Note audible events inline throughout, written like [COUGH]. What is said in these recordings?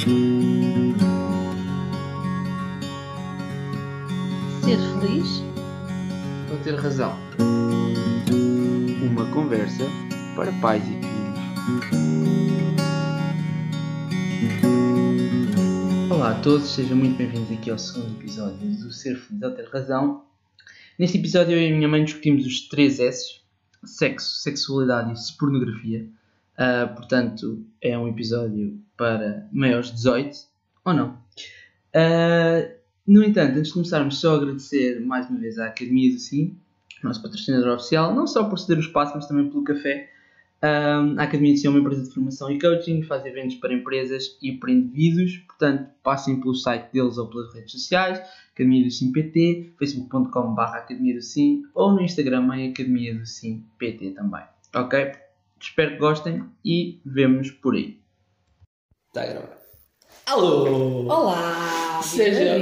Ser feliz? Ou ter razão? Uma conversa para pais e filhos. Olá a todos, sejam muito bem-vindos aqui ao segundo episódio do Ser Feliz ou Ter Razão. Neste episódio eu e a minha mãe discutimos os três S: sexo, sexualidade e pornografia. Ah, portanto, é um episódio para maiores de 18, ou não? Ah, no entanto, antes de começarmos, só agradecer mais uma vez à Academia do Sim, nosso patrocinador oficial, não só por ceder o espaço, mas também pelo café. Um, a Academia do Sim é uma empresa de formação e coaching, faz eventos para empresas e para indivíduos, portanto, passem pelo site deles ou pelas redes sociais, Academia do Sim PT, facebook.com.br Academia do Sim ou no Instagram em Academia do Sim PT também. Ok? Espero que gostem e vemos por aí. Está a gravar. Alô! Olá! Seja-!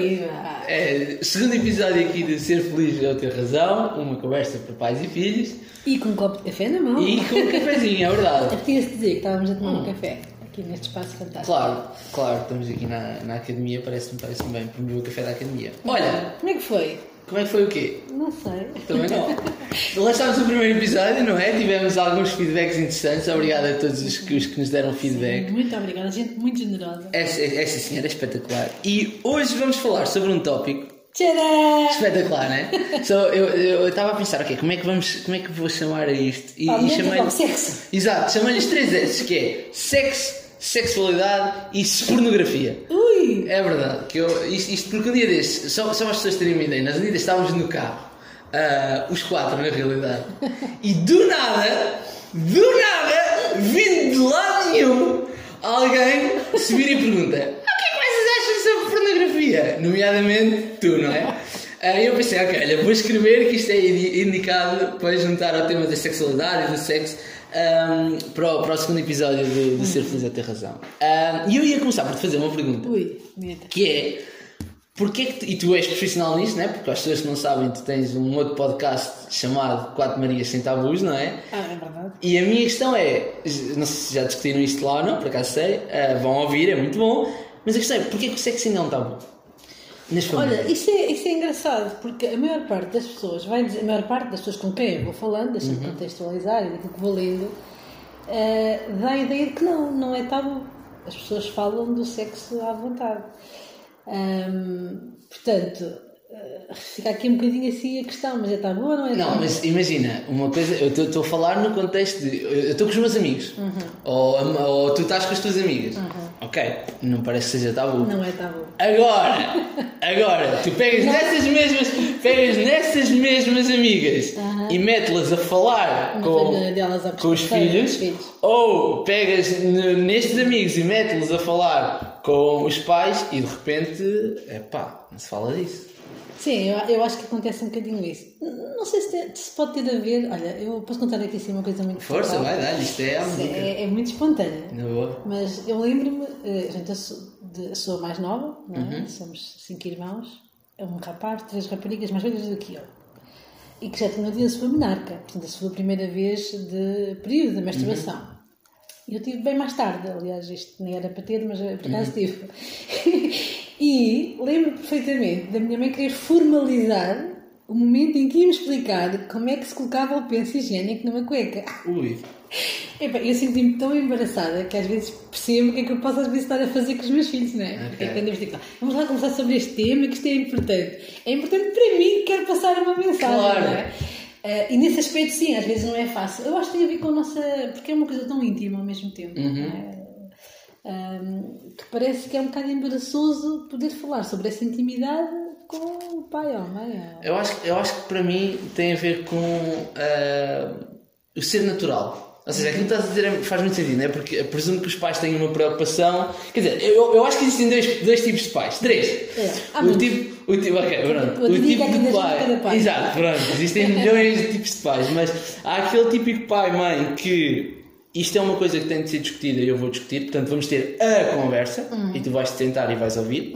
É, segundo episódio aqui de Ser Feliz ou Ter Razão, uma conversa para pais e filhos E com um copo de café na mão. e com um [LAUGHS] cafezinho, é verdade. Apetece dizer que estávamos a tomar um café aqui neste espaço fantástico. Claro, claro, estamos aqui na, na academia, parece-me parece bem promover o café da academia. Olha, Como é que foi? como é que foi o quê? Não sei. Também não. [LAUGHS] Lançámos o primeiro episódio, não é? Tivemos alguns feedbacks interessantes. Obrigado a todos os que, os que nos deram feedback. Muito obrigada, gente muito generosa. Essa, essa senhora é espetacular. E hoje vamos falar sobre um tópico Tcharam! espetacular, né? so, [LAUGHS] eu estava a pensar, ok, como é que vamos, como é que vou chamar a isto? E, Pá, e chamei sexo. Exato, chamei-lhes três S, que é sexo, sexualidade e pornografia. Ui! É verdade, que eu, isto, isto porque um dia destes, só, só as pessoas terem uma ideia, nós um dia estávamos no carro, ah, os quatro na realidade, e do nada, do nada, vindo de lado nenhum, alguém se vira e pergunta: "Ah, O que é que vocês acham sobre pornografia? Nomeadamente tu, não é? Aí eu pensei, ok, olha, vou escrever que isto é indi- indicado para juntar ao tema da sexualidade e do sexo ahm, para, o, para o segundo episódio do, do Ser Feliz a Ter Razão. Ahm, E eu ia começar por te fazer uma pergunta Ui, que é porque é que tu, e tu és profissional nisto, não é? Porque as pessoas que não sabem, tu tens um outro podcast chamado Quatro Marias Sem Tabus, não é? Ah, é verdade. E a minha questão é, não sei se já discutiram isto lá ou não, por acaso sei, ah, vão ouvir, é muito bom, mas a questão é, porquê que o sexo ainda é um tabu? Olha, isso é, isso é engraçado, porque a maior parte das pessoas, vai dizer, a maior parte das pessoas com quem eu vou falando, deixa-me contextualizar e daquilo que vou lendo, eh, dá a ideia de que não, não é tabu. As pessoas falam do sexo à vontade. Portanto, eh, fica aqui um bocadinho assim a questão, mas é tabu ou não é? Não, mas imagina, uma coisa, eu estou a falar no contexto de. Eu estou com os meus amigos, ou, ou tu estás com as tuas amigas, ok, não parece que seja tabu. Não é tabu. Agora, [LAUGHS] agora, tu pegas nessas mesmas, pegas nessas mesmas amigas e metes-las a falar com, a com os filhos, os filhos. ou pegas nestes amigos e metes-los a falar com os pais e de repente, epá, não se fala disso. Sim, eu, eu acho que acontece um bocadinho isso. Não sei se, se pode ter a ver. Olha, eu posso contar aqui assim uma coisa muito Força, vai dar, isto é a música. É, é muito espontânea. Mas eu lembro-me, eh, gente, eu sou, de- sou a mais nova, não é? Uhum. somos cinco irmãos, é um rapaz, três raparigas mais velhas do que eu. E que já tinham tido a sua menarca, portanto, a sua primeira vez de período de menstruação. Uhum. E eu tive bem mais tarde, aliás, isto nem era para ter, mas por acaso Uhum. tive. [LAUGHS] e lembro perfeitamente da minha mãe querer formalizar o momento em que ia-me explicar como é que se colocava o penso higiênico numa cueca. Ui, Epá, eu senti-me tão embaraçada que às vezes percebo o que é que eu posso às vezes estar a fazer com os meus filhos, não é? Porque é que digo, vamos lá conversar sobre este tema, que isto é importante. É importante para mim que quero passar uma mensagem, Claro. não é? Eh, e nesse aspecto, sim, às vezes não é fácil. Eu acho que tem a ver com a nossa. porque é uma coisa tão íntima ao mesmo tempo, não é? Ahm, que parece que é um bocado embaraçoso poder falar sobre essa intimidade com o pai ou a mãe. ou- eu acho, eu acho que para mim tem a ver com ah, o ser natural. Ou seja, aquilo que estás a dizer é- faz muito sentido, não é? Porque presumo que os pais têm uma preocupação. Quer dizer, eu, eu acho que existem dois, dois tipos de pais. Três. É, o, tipo, o tipo. Ok, pronto. Eu O diria tipo que de pai. pai. Exato, pronto. Existem [LAUGHS] milhões de tipos de pais, mas há aquele típico pai-mãe que. Isto é uma coisa que tem de ser discutida e eu vou discutir, portanto vamos ter a conversa Uhum. e tu vais te sentar e vais ouvir.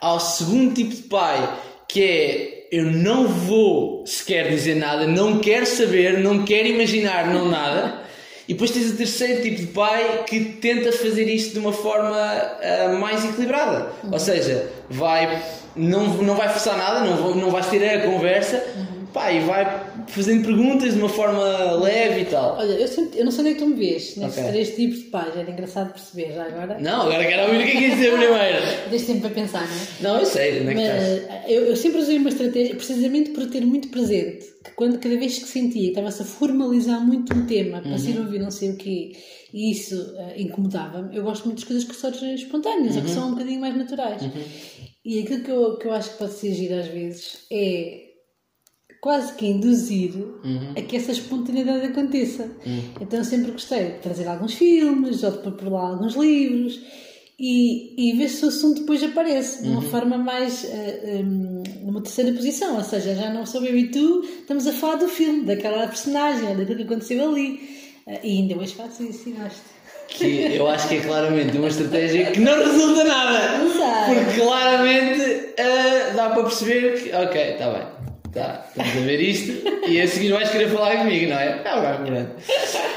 Há o segundo tipo de pai que é eu não vou sequer dizer nada, não quero saber, não quero imaginar, não nada. [LAUGHS] E depois tens o terceiro tipo de pai que tenta fazer isto de uma forma uh, mais equilibrada. Uhum. Ou seja, vai, não, não vai forçar nada, não, não vais ter a conversa, uhum. Pá, e vai fazendo perguntas de uma forma leve e tal. Olha, eu, sempre, eu não sei onde é que tu me vês nesses okay. três tipos de pais, era engraçado perceber já agora. Não, agora quero ouvir o que é que quis dizer primeiro. Tens tempo para pensar, não é? Não, eu sei, onde é que Mas, eu, eu sempre usei uma estratégia, precisamente por ter muito presente, que quando cada vez que sentia que estava-se a formalizar muito um tema para uhum. ser ouvido não sei o quê, e isso uh, incomodava-me, eu gosto muito das coisas que surgem espontâneas, uhum. ou que são um bocadinho mais naturais. Uhum. E aquilo que eu, que eu acho que pode ser giro às vezes é quase que induzir uhum. a que essa espontaneidade aconteça. Uhum. Então eu sempre gostei de trazer alguns filmes ou de pôr por lá alguns livros e, e ver se o assunto depois aparece de uma uhum. forma mais uh, eh, um, numa terceira posição, ou seja, já não sou eu e tu, estamos a falar do filme, daquela personagem, daquilo que aconteceu ali. Uh, e ainda hoje faço isso e gosto. Que eu acho que é claramente uma estratégia que não resulta nada. Porque claramente uh, dá para perceber que, ok, está bem Tá, estamos a ver isto e a seguir vais querer falar comigo, não é? Ah, vai melhorando.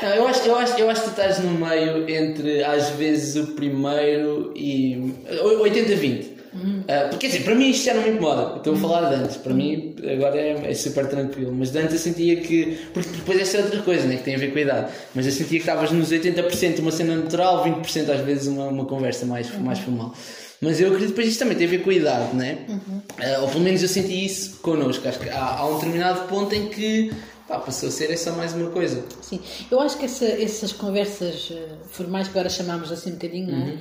Não, eu, acho, eu, acho, eu acho que estás no meio entre às vezes o primeiro e 80-20. Uhum. Uh, porque assim, para mim isto já não me incomoda. Estou a falar de antes, para mim agora é, é, super tranquilo. Mas de antes eu sentia que. Porque depois essa é outra coisa né, que tem a ver com a idade. Mas eu sentia que estavas nos 80% uma cena natural, 20% às vezes uma, uma conversa mais, mais formal. Mas eu acredito que depois isto também tem a ver com a idade, né? Uhum. Uh, ou pelo menos eu senti isso connosco. Acho que há, há um determinado ponto em que pá, passou a ser só mais uma coisa. Sim, eu acho que essa, essas conversas uh, formais que agora chamamos assim um bocadinho, uhum. não é?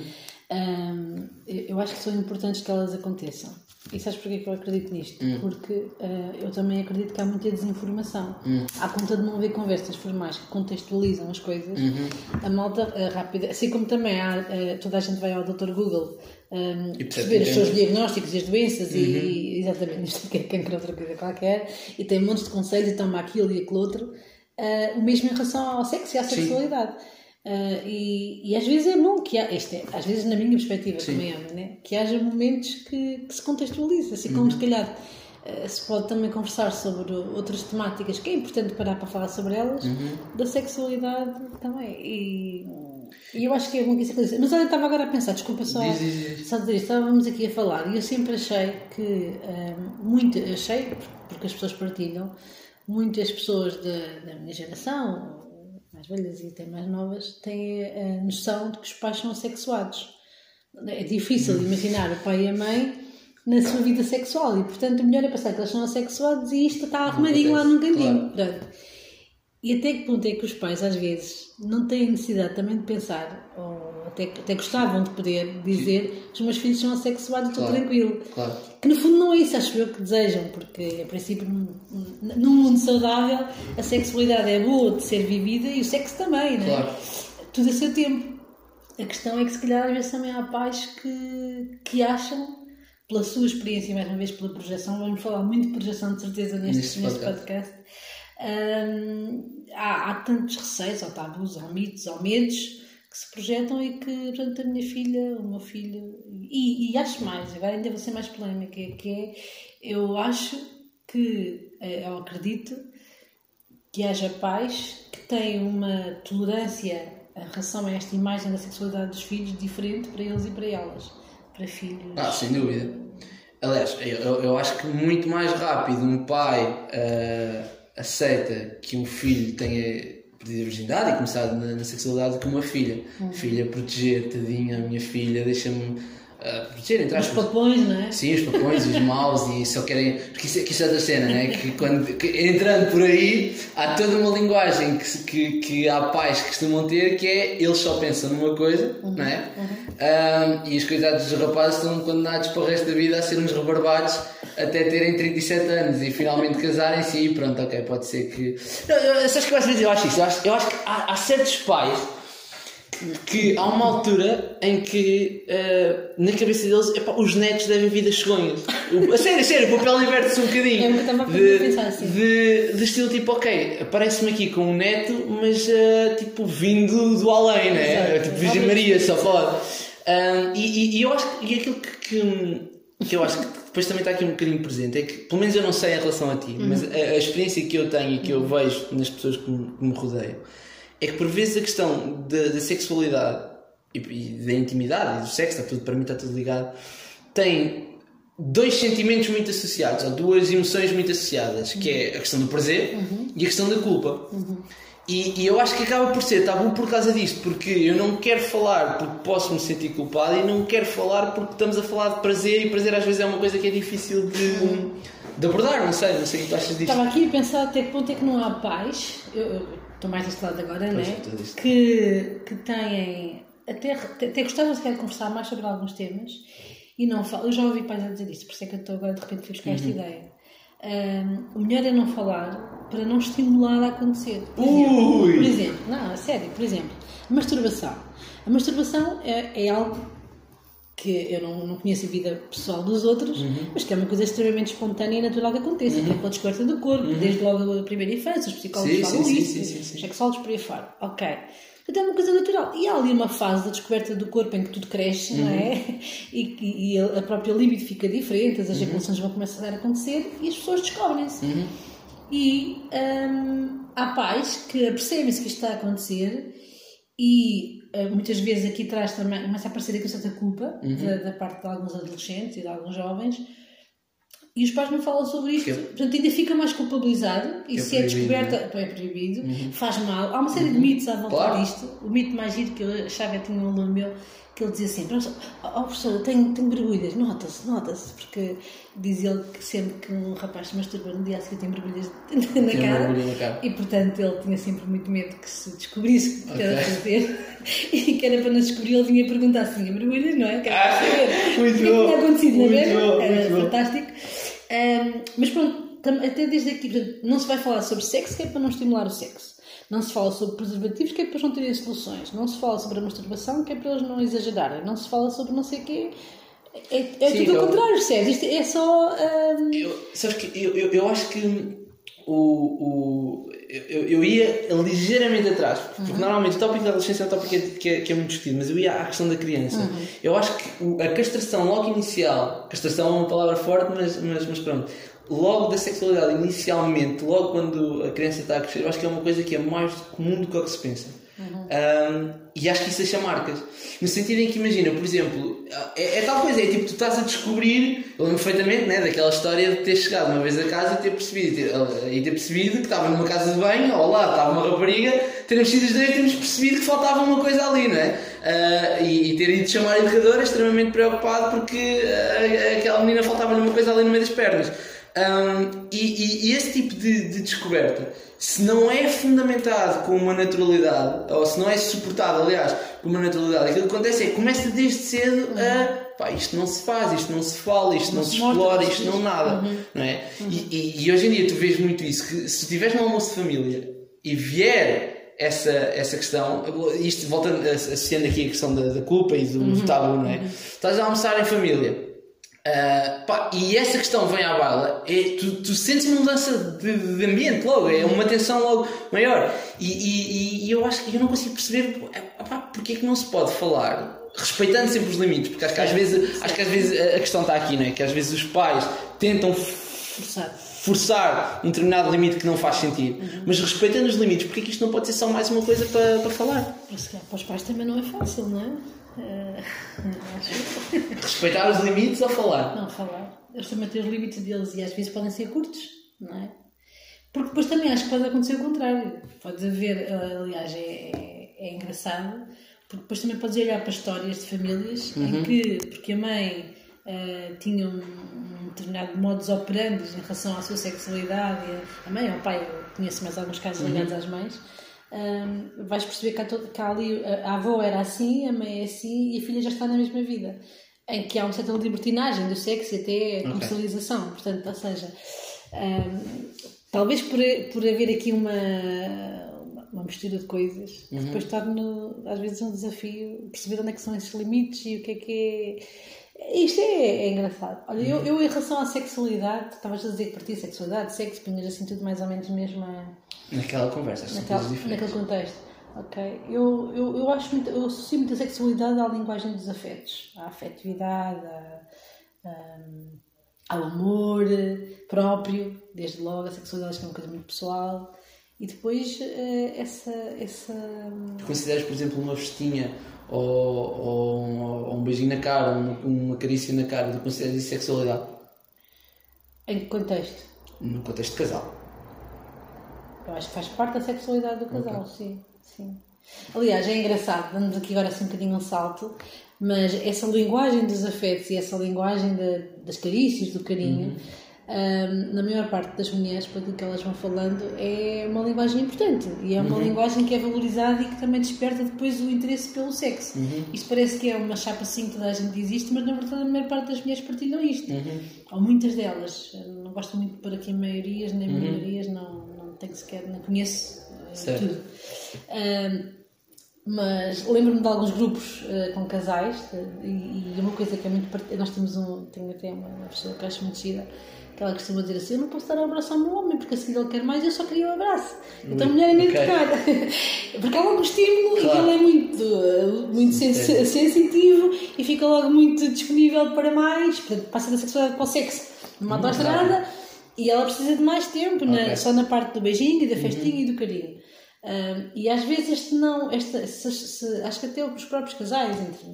Um, eu acho que são importantes que elas aconteçam. E sabes porquê que eu acredito nisto? Hum. Porque uh, eu também acredito que há muita desinformação. Hum. À conta de não haver conversas formais que contextualizam as coisas, uhum. a malta uh, rápida, assim como também há, uh, toda a gente vai ao Dr. Google um, perceber os seus diagnósticos e as doenças uhum. e exatamente [LAUGHS] isto que é cancro outra coisa qualquer e tem montes de conselhos e toma aquilo e aquilo outro, o mesmo em relação ao sexo e à sexualidade. Uh, e, e, às vezes é bom que há, este é, às vezes na minha perspectiva Sim. também é, né? que haja momentos que, que se contextualize, assim como uhum. se calhar uh, se pode também conversar sobre outras temáticas que é importante parar para falar sobre elas, uhum. da sexualidade também. E, e eu acho que é bom que isso aconteça. Mas olha, eu estava agora a pensar, desculpa só, diz, diz, diz. só dizer, estávamos aqui a falar e eu sempre achei que, um, muito, achei, porque as pessoas partilham, muitas pessoas da, da minha geração, mais velhas e até mais novas, têm a noção de que os pais são sexuados. É difícil hum. imaginar o pai e a mãe na sua vida sexual e, portanto, o melhor é pensar que eles são assexuados e isto está arrumadinho lá num cantinho. Claro. E até que ponto é que os pais, às vezes, não têm necessidade também de pensar, ou até, até gostavam de poder dizer os meus filhos são assexuados, estou claro, tranquilo. Claro. Que no fundo não é isso, acho eu, que desejam, porque a princípio, num mundo saudável, a sexualidade é boa de ser vivida e o sexo também, não é? Claro. Tudo a seu tempo. A questão é que, se calhar, às vezes também há pais que, que acham, pela sua experiência, mais uma vez pela projeção, vamos falar muito de projeção de certeza neste, neste podcast hum, há, há, tantos receios, ou tabus, ou mitos, ou medos que se projetam e que, portanto, a minha filha, o meu filho, e, e acho mais, agora ainda vou ser mais polémica, que é, eu acho que, eh, eu acredito que haja pais que têm uma tolerância em relação a esta imagem da sexualidade dos filhos diferente para eles e para elas, para filhos. Ah, sem dúvida. Aliás, eu, eu acho que muito mais rápido um pai. Uh aceita que um filho tenha perdido a virgindade e começado na, na sexualidade com uma filha. Uhum. Filha, proteger, tadinha, a minha filha, deixa-me uh, proteger, entre. Os papões, não é? Sim, os papões, os maus e só querem. Porque isso, isso é outra cena, não é? Que, quando, que, entrando por aí, há toda uma linguagem que, que, que há pais que costumam ter que é eles só pensam numa coisa, uhum. não é? Uhum. Um, e os coitados dos rapazes estão condenados para o resto da vida a ser uns rebarbados até terem 37 anos e finalmente casarem-se e pronto, ok, pode ser que. Não, eu, sabes que às vezes eu acho isso? Eu acho, eu acho que há, há certos pais que há uma altura em que uh, na cabeça deles epá, os netos devem vir das cegonhas. A sério, a sério, o papel inverte-se um bocadinho. É uma de, pensar assim. De, de estilo tipo, ok, aparece-me aqui com um neto, mas uh, tipo vindo do além, né? Tipo Virgem Maria, só pode. Um, e, e, eu acho que e aquilo que, que, que eu acho que depois também está aqui um bocadinho presente, é que, pelo menos eu não sei em relação a ti, uhum. mas a, a, experiência que eu tenho e que eu vejo nas pessoas que me, que me rodeiam, é que por vezes a questão da, da sexualidade e, e da intimidade e do sexo, está tudo, para mim está tudo ligado, tem dois sentimentos muito associados, ou duas emoções muito associadas, que é a questão do prazer e a questão da culpa. E, e eu acho que acaba por ser tabu por causa disto, porque eu não quero falar porque posso me sentir culpado e não quero falar porque estamos a falar de prazer e prazer às vezes é uma coisa que é difícil de, de abordar, não sei, não sei o que tu achas disto. Estava aqui a pensar até que ponto é que não há eu, eu estou mais deste lado agora, Pois, é? disse. Que, que têm, até, até gostava de conversar mais sobre alguns temas e não falam. Eu já ouvi pais a dizer isto, por isso é que eu estou agora de repente fui buscar esta Uhum. ideia. Ahm, o melhor é não falar para não estimular a acontecer. Por exemplo, por exemplo, não, a sério, por exemplo, a masturbação. A masturbação é, é algo que eu não, não conheço a vida pessoal dos outros, Uhum. mas que é uma coisa extremamente espontânea e natural que aconteça, até pela descoberta do corpo, desde logo a primeira infância, os psicólogos Uhum. Sim, falam sim, isso, sim, sim, sim. sexólogos por aí fora. Ok. Portanto, é uma coisa natural. E há ali uma fase da descoberta do corpo em que tudo cresce, não é? Uhum. [LAUGHS] E, e- e a própria libido fica diferente, as Uhum. ejaculações vão começar a acontecer e as pessoas descobrem-se. E hum, há pais que percebem-se que isto está a acontecer e hum, muitas vezes aqui atrás também começa a aparecer aqui certa culpa Uhum. da, da parte de alguns adolescentes e de alguns jovens e os pais não falam sobre isto, Porque- portanto ainda fica mais culpabilizado e Que é se é descoberta, é proibido, faz mal. Há uma série de mitos à volta Claro. disto. O mito mais giro que eu achava, eu tinha um aluno meu que ele dizia assim: professor, oh, professor, eu tenho, tenho borbulhas, nota-se, nota-se, porque diz ele que sempre que um rapaz se masturba no dia a seguir tem borbulhas [LAUGHS] na Tem cara. na cara. E portanto ele tinha sempre muito medo que se descobrisse o que era Ok. fazer [LAUGHS] e que era para não descobrir, ele vinha perguntar se tinha não é? Era para saber [LAUGHS] muito o que é bom, tinha acontecido muito guerra, bom, era muito fantástico. Ahm, mas pronto, até desde aqui, portanto, não se vai falar sobre sexo, que é para não estimular o sexo. Não se fala sobre preservativos, que é para eles não terem soluções. Não se fala sobre a masturbação, que é para eles não exagerarem. Não se fala sobre não sei o quê. É, é Sim, tudo ao contrário, percebes? Isto é só. ahm, Eu, sabes que eu, eu, eu acho que o, o, eu, eu ia ligeiramente atrás, porque normalmente o tópico da adolescência é um tópico que é, que é, é muito discutido, mas eu ia à questão da criança. Eu acho que a castração logo inicial, castração é uma palavra forte, mas, mas, mas pronto, logo da sexualidade inicialmente, logo quando a criança está a crescer, eu acho que é uma coisa que é mais comum do que o que se pensa. Um, e acho que isso deixa marcas. No sentido em que, imagina, por exemplo, é, é tal coisa, é tipo, tu estás a descobrir, eu lembro perfeitamente né, daquela história de ter chegado uma vez a casa e ter percebido, ter, e ter percebido que estava numa casa de banho, ou lá estava uma rapariga, termos sido os dois e termos percebido que faltava uma coisa ali, não é? Ah, e, e ter ido chamar a educadora extremamente preocupado porque ah, aquela menina faltava-lhe uma coisa ali no meio das pernas. Um, e, e- esse tipo de, de descoberta, se não é fundamentado com uma naturalidade, ou se não é suportado, aliás, com uma naturalidade, aquilo que acontece é que começa desde cedo a pá, isto não se faz, isto não se fala, isto não, Não se se explora, isto não nada. Não é? E, e- e hoje em dia tu vês muito isso, que se estiveres num almoço de família e vier essa, essa questão, isto voltando, associando aqui a questão da, da culpa e do, do tabu, não é? Estás a almoçar em família. Ah, pá, e essa questão vem à baila, é, tu, tu sentes uma mudança de, de ambiente logo, é uma tensão logo maior. E, e- e eu acho que eu não consigo perceber porque é que não se pode falar, respeitando sempre os limites, porque acho que às vezes, acho que às vezes a questão está aqui, não é? Que às vezes os pais tentam forçado. forçar um determinado limite que não faz sentido, mas respeitando os limites, porque é que isto não pode ser só mais uma coisa para, para falar? Calhar para os pais também não é fácil, não é? [LAUGHS] Acho. Respeitar os limites ou falar? Não, falar. Eles também têm os limites deles e às vezes podem ser curtos, não é? Porque depois também acho que pode acontecer o contrário. Pode haver, eh, aliás, é, é, é engraçado, porque depois também podes olhar para histórias de famílias em que, porque a mãe eh, tinha um, um determinado modus operandi em relação à sua sexualidade, a mãe ou o pai, eu conheço mais alguns casos ligados às mães, hum, vais perceber que há, todo, que há ali a, avó era assim, a mãe é assim e a filha já está na mesma vida. Em que há uma certa libertinagem do sexo e até a comercialização. Portanto, ou seja, hum, talvez por, por haver aqui uma, uma- mistura de coisas, que depois torna às vezes um desafio perceber onde é que são esses limites e o que é que é. Isto é, é engraçado. Olha, eu, eu em relação à sexualidade, estavas a dizer que partia sexualidade, sexo, punhas assim tudo mais ou menos mesmo a Naquela conversa, são naquela, coisas diferentes. naquele contexto. Ok. Eu, eu, eu acho muito, eu associo muito a sexualidade à linguagem dos afetos, à afetividade, à- hum, ao amor próprio, desde logo, a sexualidade é uma coisa muito pessoal E depois eh, essa. essa Tu consideras, por exemplo, uma festinha ou, ou, ou um beijinho na cara, uma, uma carícia na cara, tu consideras isso sexualidade? em que contexto? No contexto de casal. Eu acho que faz parte da sexualidade do casal, sim, sim. Aliás, é engraçado, damos aqui agora assim um bocadinho um salto, mas essa linguagem dos afetos e essa linguagem da- das carícias, do carinho, hum, na maior parte das mulheres, para aquilo que elas vão falando, é uma linguagem importante e é uma linguagem que é valorizada e que também desperta depois o interesse pelo sexo. Isto parece que é uma chapa assim que toda a gente isto, mas na verdade a maior parte das mulheres partilham isto. Ou muitas delas. Não gosto muito de pôr aqui maiorias nem minorias, não, não tenho sequer, não conheço eh, Certo. tudo. Ahm, mas lembro-me de alguns grupos eh, com casais eh, e, e uma coisa que é muito part... nós temos um tenho até uma, uma pessoa que acho muito gira que ela costuma dizer assim eu não posso dar um abraço ao meu homem porque a seguir ele quer mais eu só queria um abraço então a mulher é nem ok. tocar [LAUGHS] porque há logo um estímulo e Claro. ele é muito, muito Sim. sensitivo e fica logo muito disponível para mais portanto passa da sexualidade para o sexo numa autoestrada e ela precisa de mais tempo na- Ok. Uhum. só na parte do beijinho e da festinha e do carinho Um, e às vezes este não, esta, se- se- acho que até os próprios casais, entre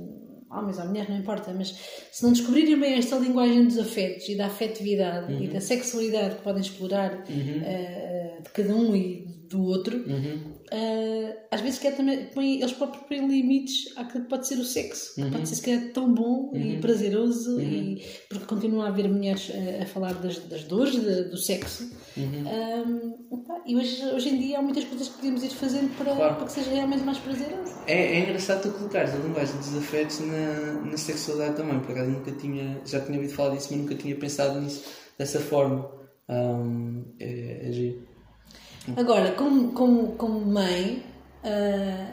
homens ou mulheres, não importa, mas se não descobrirem bem esta linguagem dos afetos e da afetividade e da sexualidade que podem explorar uh, de cada um e do outro, uh, às vezes quer também, põe, eles próprios põem limites àquilo que pode ser o sexo, que pode ser se calhar tão bom e prazeroso, e, porque continua a haver mulheres a, a falar das, das dores de- do sexo. Um, pá, e hoje, hoje em dia há muitas coisas que podemos ir fazendo para, Claro. para que seja realmente mais prazeroso. É, é engraçado tu colocares a linguagem dos afetos na, na sexualidade também, por acaso nunca tinha, já tinha ouvido falar disso, mas nunca tinha pensado nisso dessa forma. Ahm, é, é giro. Agora, como, como, como mãe, ah,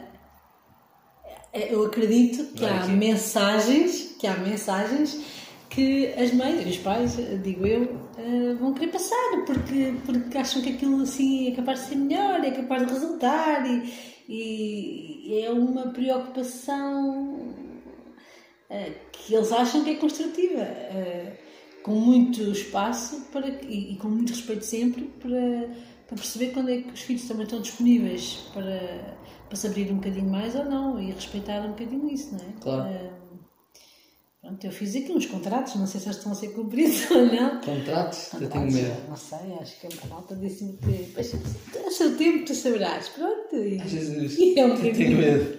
eu acredito que há mensagens, que há mensagens que as mães e os pais, digo eu, ah, vão querer passar, porque, porque acham que aquilo assim é capaz de ser melhor, é capaz de resultar e, e é uma preocupação eh, que eles acham que é construtiva, eh, com muito espaço para, e, e com muito respeito sempre para, para perceber quando é que os filhos também estão disponíveis para, para se abrir um bocadinho mais ou não e respeitar um bocadinho isso, não é? Claro. Eh, pronto, eu fiz aqui uns contratos, não sei se eles estão a ser cumpridos [LAUGHS] ou não. Contratos? Eu tenho medo. Não sei, acho que a malta disse-me que "Pois, a seu tempo tu saberás. Pronto, e, Jesus, e é um eu tenho medo.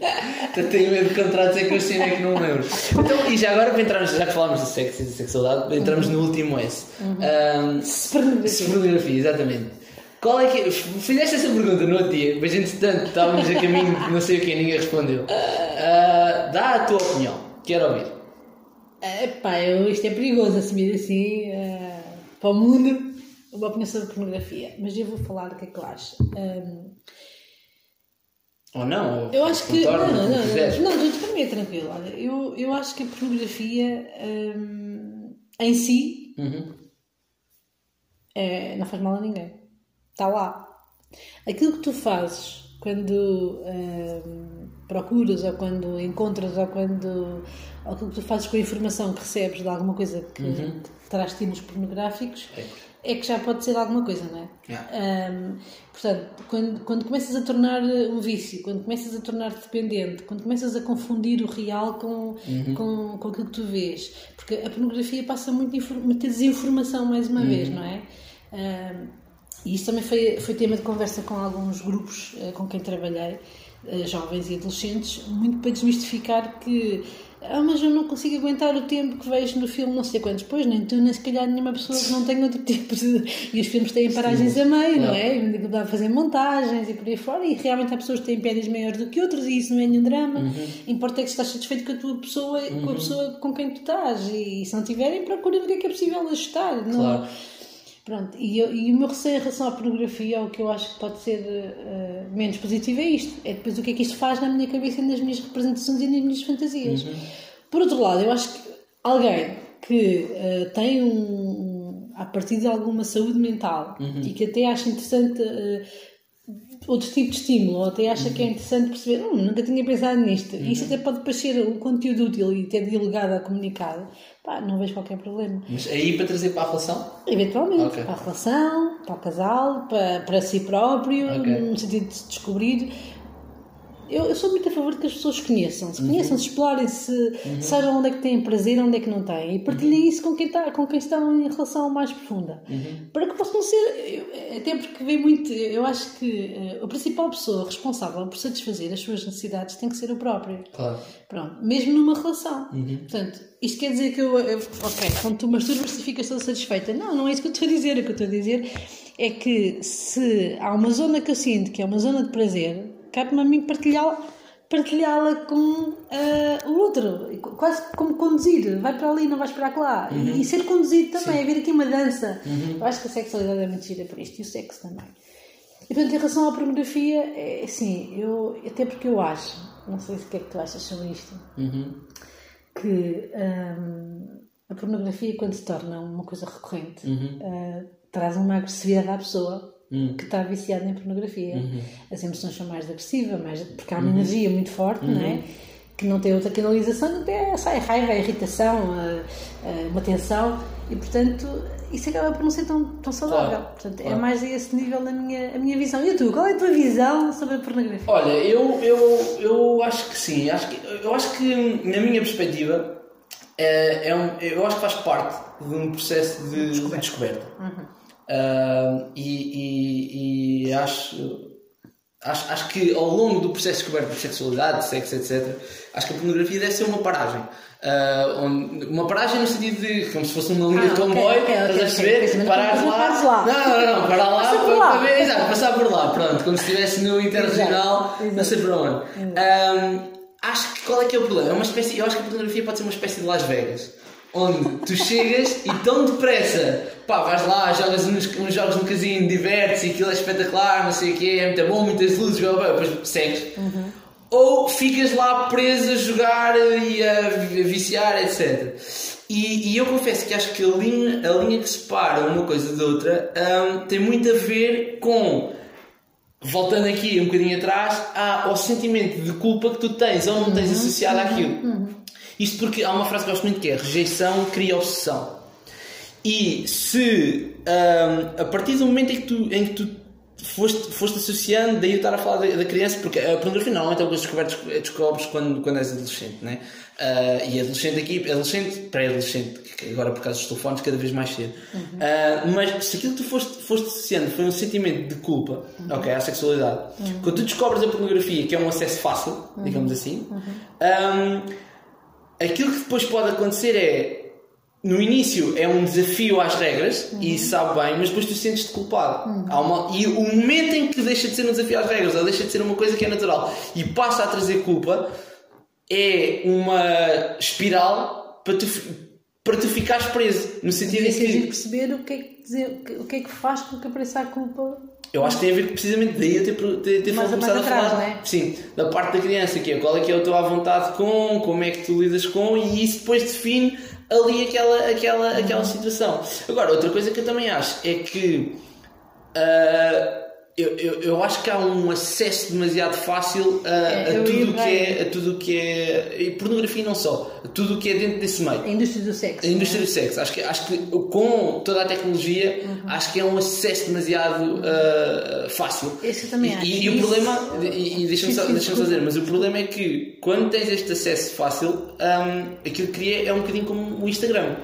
Eu tenho medo de contratos, é que eu sei é que não lembro. Então, e já agora para entrarmos, já que falámos de sexo e de sexualidade, entramos no último S. Se pornografia, exatamente. Qual é que. Fizeste essa pergunta no outro dia, mas entretanto estávamos a caminho de [LAUGHS] não sei o que, ninguém respondeu. Ah, dá a tua opinião, quero ouvir. Epá, eu, isto é perigoso assumir assim eh, para o mundo uma opinião sobre pornografia, mas eu vou falar do que é que eu acho. Ahm, Ou não? ou eu acho que. Não, não, não, não, tudo para mim é tranquilo. Olha, eu, eu acho que a pornografia ahm, em si Uhum. é, não faz mal a ninguém. Está lá. Aquilo que tu fazes quando ahm, procuras ou quando encontras ou quando ou aquilo que tu fazes com a informação que recebes de alguma coisa que, que traz estímulos pornográficos é que já pode ser alguma coisa, não é? Yeah. Ahm, portanto, quando, quando começas a tornar um vício, quando começas a tornar-te dependente, quando começas a confundir o real com, com, com aquilo que tu vês, porque a pornografia passa muito muita desinformação, mais uma vez, não é? Ahm, e isso também foi, foi tema de conversa com alguns grupos eh, com quem trabalhei, eh, jovens e adolescentes, muito para desmistificar que ah, mas eu não consigo aguentar o tempo que vejo no filme, não sei quantos. Pois, nem tu, nem se calhar nenhuma pessoa que não tenha outro tipo de. E os filmes têm paragens a meio, não é? E Dá para fazer montagens e por aí fora. E realmente há pessoas que têm pédias maiores do que outras e isso não é nenhum drama. Importa é que estás satisfeito com a tua pessoa, com a pessoa com quem tu estás. E se não tiverem, procura ver o que é que é possível ajustar. Não- Claro. Pronto, e, eu- e o meu receio em relação à pornografia, o que eu acho que pode ser eh, menos positivo é isto: é depois o que é que isto faz na minha cabeça e nas minhas representações e nas minhas fantasias. Por outro lado, eu acho que alguém que eh, tem um, um- a partir de alguma saúde mental e que até acha interessante eh, outro tipo de estímulo, ou até acha que é interessante perceber, hum, nunca tinha pensado nisto. E isso até pode parecer um conteúdo útil e ter delegado a comunicado. Pá, não vejo qualquer problema. Mas aí para trazer para a relação? Eventualmente, Ok. para a relação, para o casal, para, para si próprio, Ok. no sentido de se descobrir. Eu, eu sou muito a favor de que as pessoas se conheçam, se conheçam, se explorem, se saibam onde é que têm prazer, onde é que não têm, e partilhem isso com quem, está, com quem estão em relação mais profunda. Para que possam ser, eu- até porque vem muito, eu acho que eh, a principal pessoa responsável por satisfazer as suas necessidades tem que ser o próprio. Claro. Pronto, mesmo numa relação. Portanto, isto quer dizer que eu, eu- ok, quando tu masturbas, tu ficas toda satisfeita. Não, não é isso que eu estou a dizer. O que eu estou a dizer é que se há uma zona que eu sinto que é uma zona de prazer, cabe-me a mim partilhá-la partilhá-la com ah, o outro, quase como conduzir, vai para ali, não vais para lá, e, e ser conduzido também, haver aqui uma dança. Eu acho que a sexualidade é muito gira por isto, e o sexo também. E portanto, em relação à pornografia, é assim, eu, até porque eu acho, não sei o que é que tu achas sobre isto, que hum, a pornografia, quando se torna uma coisa recorrente, ah, traz uma agressividade à pessoa que está viciada em pornografia. As emoções são mais agressivas, mais, porque há uma energia muito forte, não é? Que não tem outra canalização, até sai a raiva, a irritação, a- a- uma tensão, e portanto isso acaba por não ser tão, tão saudável. Claro, Portanto, é claro. mais a esse nível da minha, a minha visão. E tu, qual é a tua visão sobre a pornografia? Olha, eu, eu, eu acho que sim. Acho que, eu acho que, na minha perspectiva, é, é um, eu acho que faz parte de um processo de de descoberta. Ah, e, e- e acho, acho, acho que ao longo do processo de descoberta de sexualidade, de sexo, etc., acho que a pornografia deve ser uma paragem. Ah, onde- uma paragem no sentido de como se fosse uma linha Ah, de comboio, ok, estás ok, a perceber? ok. Mas Parares não lá. lá. Não, não, não, parar lá por para, lá. para ver, exato, passar por lá, pronto, como se estivesse no Interregional, não sei para onde. Ahm, acho que qual é que é o problema? É uma espécie, eu acho que a pornografia pode ser uma espécie de Las Vegas, onde tu chegas e tão depressa, pá, vais lá, jogas uns, uns jogos no casino, divertes e aquilo é espetacular, não sei o quê, é muito bom, muitas luzes, blá, blá, depois segues. Ou ficas lá preso a jogar e a vi- a viciar, etc. E, e eu confesso que acho que a linha, a linha que separa uma coisa da outra ahm, tem muito a ver com voltando aqui um bocadinho atrás, há ao sentimento de culpa que tu tens ou não tens associado àquilo. Isto porque há uma frase que eu gosto muito que é rejeição cria obsessão. E se hum, a partir do momento em que tu, em que tu foste, foste associando, daí eu estar a falar da, da criança, porque a pornografia normalmente é coisa que descobertes- descobres quando, quando és adolescente, né? Ah, e adolescente aqui, adolescente, pré-adolescente, agora por causa dos telefones cada vez mais cedo. Ah, mas se aquilo que tu foste, foste associando foi um sentimento de culpa, ok, à sexualidade, quando tu descobres a pornografia, que é um acesso fácil, digamos assim, hum, aquilo que depois pode acontecer é no início é um desafio às regras e isso sabe bem, mas depois tu sentes-te culpado. Há uma- e o momento em que deixa de ser um desafio às regras ou deixa de ser uma coisa que é natural e passa a trazer culpa é uma espiral para tu, para tu ficares preso. No sentido em que perceber o que é que, dizer, o que, é que faz com que apareça a culpa. eu acho que tem a ver precisamente daí eu ter, ter, ter Mais começado a atrás, falar né? sim, da parte da criança, que é qual é que é o teu à vontade com, como é que tu lidas com e isso depois define ali aquela, aquela, aquela situação. Agora, outra coisa que eu também acho é que ah, eu, eu, eu acho que há um acesso demasiado fácil a, É, a eu ia tudo o que é, a tudo que é e pornografia não só, a tudo o que é dentro desse meio. A indústria do sexo. A indústria do sexo, acho que, acho que com toda a tecnologia, acho que é um acesso demasiado ah, fácil. Esse eu também e, acho. E, e o problema, e, e deixa-me só, deixa só dizer, mas o problema é que quando tens este acesso fácil, hum, aquilo que cria é um bocadinho como o Instagram.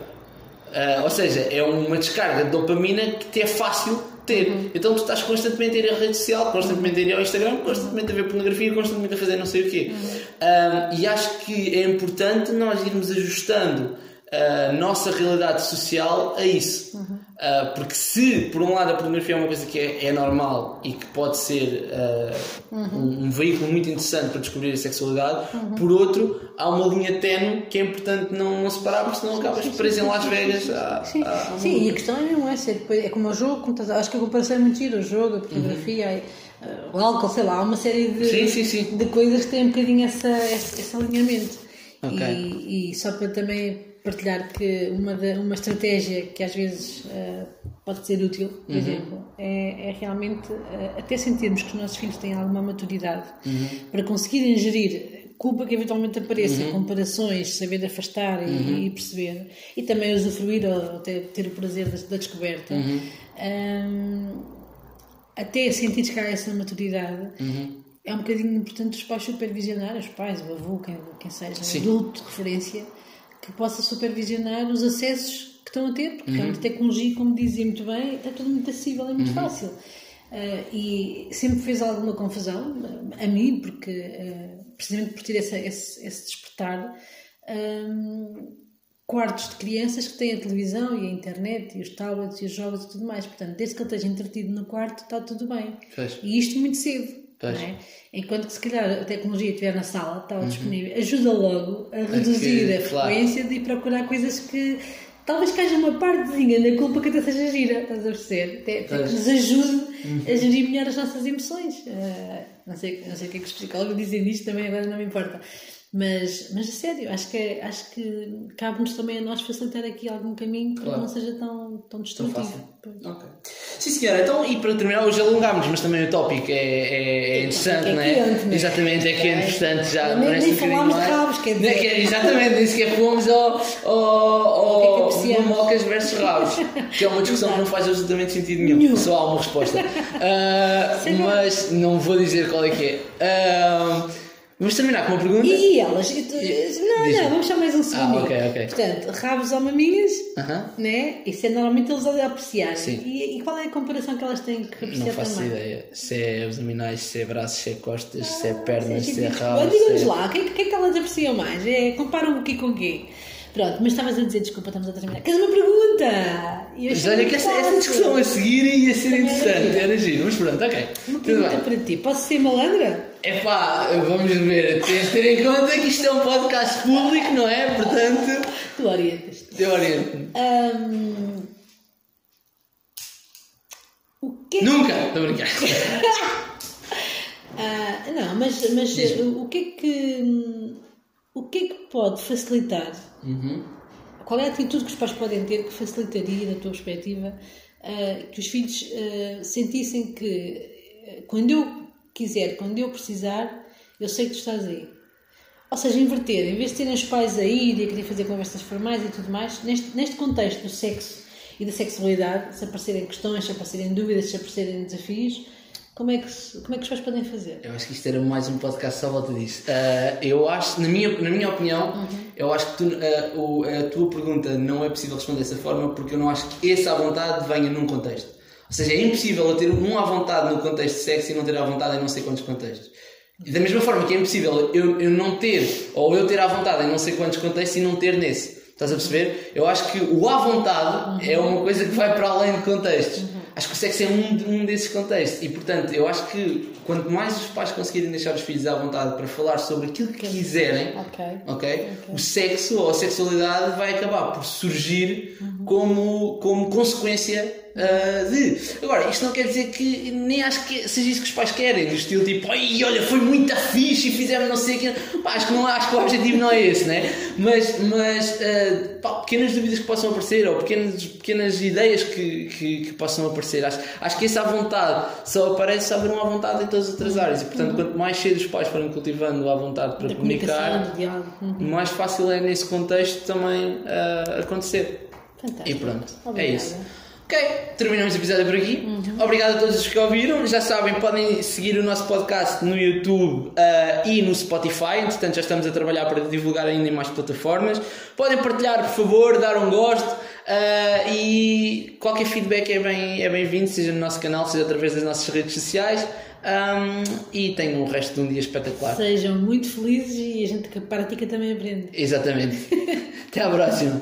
Ah, ou seja, é uma descarga de dopamina que te é fácil ter. Uhum. Então tu estás constantemente a ir à rede social, constantemente a ir ao Instagram, constantemente a ver pornografia, constantemente a fazer não sei o quê. Uhum. Um, e acho que é importante nós irmos ajustando a nossa realidade social a isso. Uhum. Uh, porque se, por um lado, a pornografia é uma coisa que é, é normal e que pode ser uh, Uhum. um, um veículo muito interessante para descobrir a sexualidade, por outro, há uma linha tenue que é importante não, não separar, porque senão acabas preso em Las Vegas. à- Sim, à- sim, e a questão não é ser é como o jogo, como estás- acho que a comparação é muito giro, o jogo, a pornografia, eh, o álcool, sei lá, há uma série de, Sim, sim, sim. de coisas que têm um bocadinho essa, esse, esse alinhamento. Ok. E, e só para também partilhar que uma, da- uma estratégia que às vezes eh, pode ser útil, Uhum. por exemplo, é, é realmente eh, até sentirmos que os nossos filhos têm alguma maturidade Uhum. para conseguirem gerir culpa que eventualmente apareça, Uhum. comparações, saber afastar e, e perceber, e também usufruir ou até ter o prazer da, da descoberta. Uhum. Ahm, até sentir que há essa maturidade, Uhum. É um bocadinho importante os pais supervisionar, os pais, o avô, quem, quem seja, Sim. um adulto de referência, que possa supervisionar os acessos que estão a ter, porque realmente a tecnologia, como dizia muito bem, está tudo muito acessível, é muito fácil. Ah, e sempre fez alguma confusão, a mim, porque ah, precisamente por ter essa- esse, esse despertar, ah, quartos de crianças que têm a televisão e a internet e os tablets e os jogos e tudo mais. Portanto, desde que ele esteja entretido no quarto, está tudo bem. Pois. E isto muito cedo. É? Enquanto que se calhar a tecnologia estiver na sala, está disponível, ajuda logo a reduzir que- a claro. frequência de ir procurar coisas que talvez que haja uma partezinha da culpa que até seja gira, estás a perceber? Até, até que nos ajude a gerir melhor as nossas emoções. Ah, não, sei, não sei o que é que os psicólogos dizem disto, também agora não me importa. Mas, mas a sério, acho que, é- acho que cabe-nos também a nós facilitar aqui algum caminho para Claro. que não seja tão, tão destrutivo. fácil. Pois. Ok. Sim, senhora. Então, e para terminar, hoje alongámos, mas também o tópico é, é, é interessante, é não é? quente, né? Exatamente, é quente, portanto já Nem- merece nem um falámos de mais. rabos, quer Nem dizer. quer- exatamente, nem sequer fomos ao, ao, O que é que ao mamocas versus rabos, que é uma discussão que não faz absolutamente sentido nenhum, Nenhum. só há uma resposta. [LAUGHS] Lá. mas não vou dizer qual é que é. Ah, vamos terminar com uma pergunta? E elas? E tu- E- não, não, vamos só mais um segundo. ok, ok. Portanto, rabos ou maminhas, Aham. né? Isso é normalmente eles a apreciar. Sim. E, e qual é a comparação que elas têm que apreciar Não faço também? ideia se é abdominais, se é braços, se é costas, se é pernas, Sim, se é sim. rabo. Diga-nos se é- lá, o que, é que- que é que elas apreciam mais? É, comparam o quê com o quê? Pronto, mas estavas a dizer, desculpa, estamos a terminar. Queres uma pergunta? Mas olha que essa, essa discussão a seguir ia ser Também interessante, era giro, mas pronto, ok. Uma pergunta para ti. Posso ser malandra? Epá, vamos ver, tens de ter em conta que isto é um podcast público, não é? Portanto, Tu orientas-te. eu oriento-me. Ahm, O que é Nunca! Estou a brincar. [LAUGHS] Ah, não, mas, mas uh, o que é que o que é que pode facilitar? Uhum. Qual é a atitude que os pais podem ter que facilitaria, da tua perspectiva, ah, que os filhos ah, sentissem que ah, quando eu quiser, quando eu precisar, eu sei que tu estás aí. Ou seja, inverter, em vez de terem os pais a ir e a querer fazer conversas formais e tudo mais, neste, neste contexto do sexo e da sexualidade, se aparecerem questões, se aparecerem dúvidas, se aparecerem desafios, como é que, como é que os pais podem fazer? Eu acho que isto era mais um podcast só à volta disso. Ah, eu acho, na minha, na minha opinião, eu acho que tu, ah, o- a tua pergunta não é possível responder dessa forma porque eu não acho que esse à vontade venha num contexto. Ou seja, é impossível eu ter um à vontade no contexto de sexo e não ter à vontade em não sei quantos contextos. E da mesma forma que é impossível eu, eu não ter, ou eu ter à vontade em não sei quantos contextos e não ter nesse. Estás a perceber? Eu acho que o à vontade é uma coisa que vai para além de contextos. Acho que o sexo é um, um desses contextos. E portanto, eu acho que quanto mais os pais conseguirem deixar os filhos à vontade para falar sobre aquilo que quiserem, Ok. ok? O sexo ou a sexualidade vai acabar por surgir como, como consequência ah, de. Agora, isto não quer dizer que nem acho que seja isso que os pais querem, do estilo tipo, ai, olha, foi muito fixe e fizemos não sei o quê. Pá, acho que, não, acho que o objetivo não é esse, né? Mas, mas ah, pá, pequenas dúvidas que possam aparecer ou pequenas, pequenas ideias que, que, que possam aparecer. Acho, acho que essa à vontade só aparece se houver uma à vontade em todas as outras áreas e, portanto, quanto mais cedo os pais forem cultivando a vontade para Da comunicar. Uhum. mais fácil é nesse contexto também ah, acontecer. Fantástico. E pronto, é Obrigada. isso. Ok, terminamos o episódio por aqui. Obrigado a todos os que ouviram. Já sabem, podem seguir o nosso podcast no YouTube ah, e no Spotify. Entretanto, já estamos a trabalhar para divulgar ainda em mais plataformas. Podem partilhar, por favor, dar um gosto. ah, e qualquer feedback é bem- é bem-vindo, seja no nosso canal, seja através das nossas redes sociais. Ahm, e tenham o resto de um dia espetacular. Sejam muito felizes e a gente que pratica também aprende. Exatamente. [LAUGHS] Até à próxima.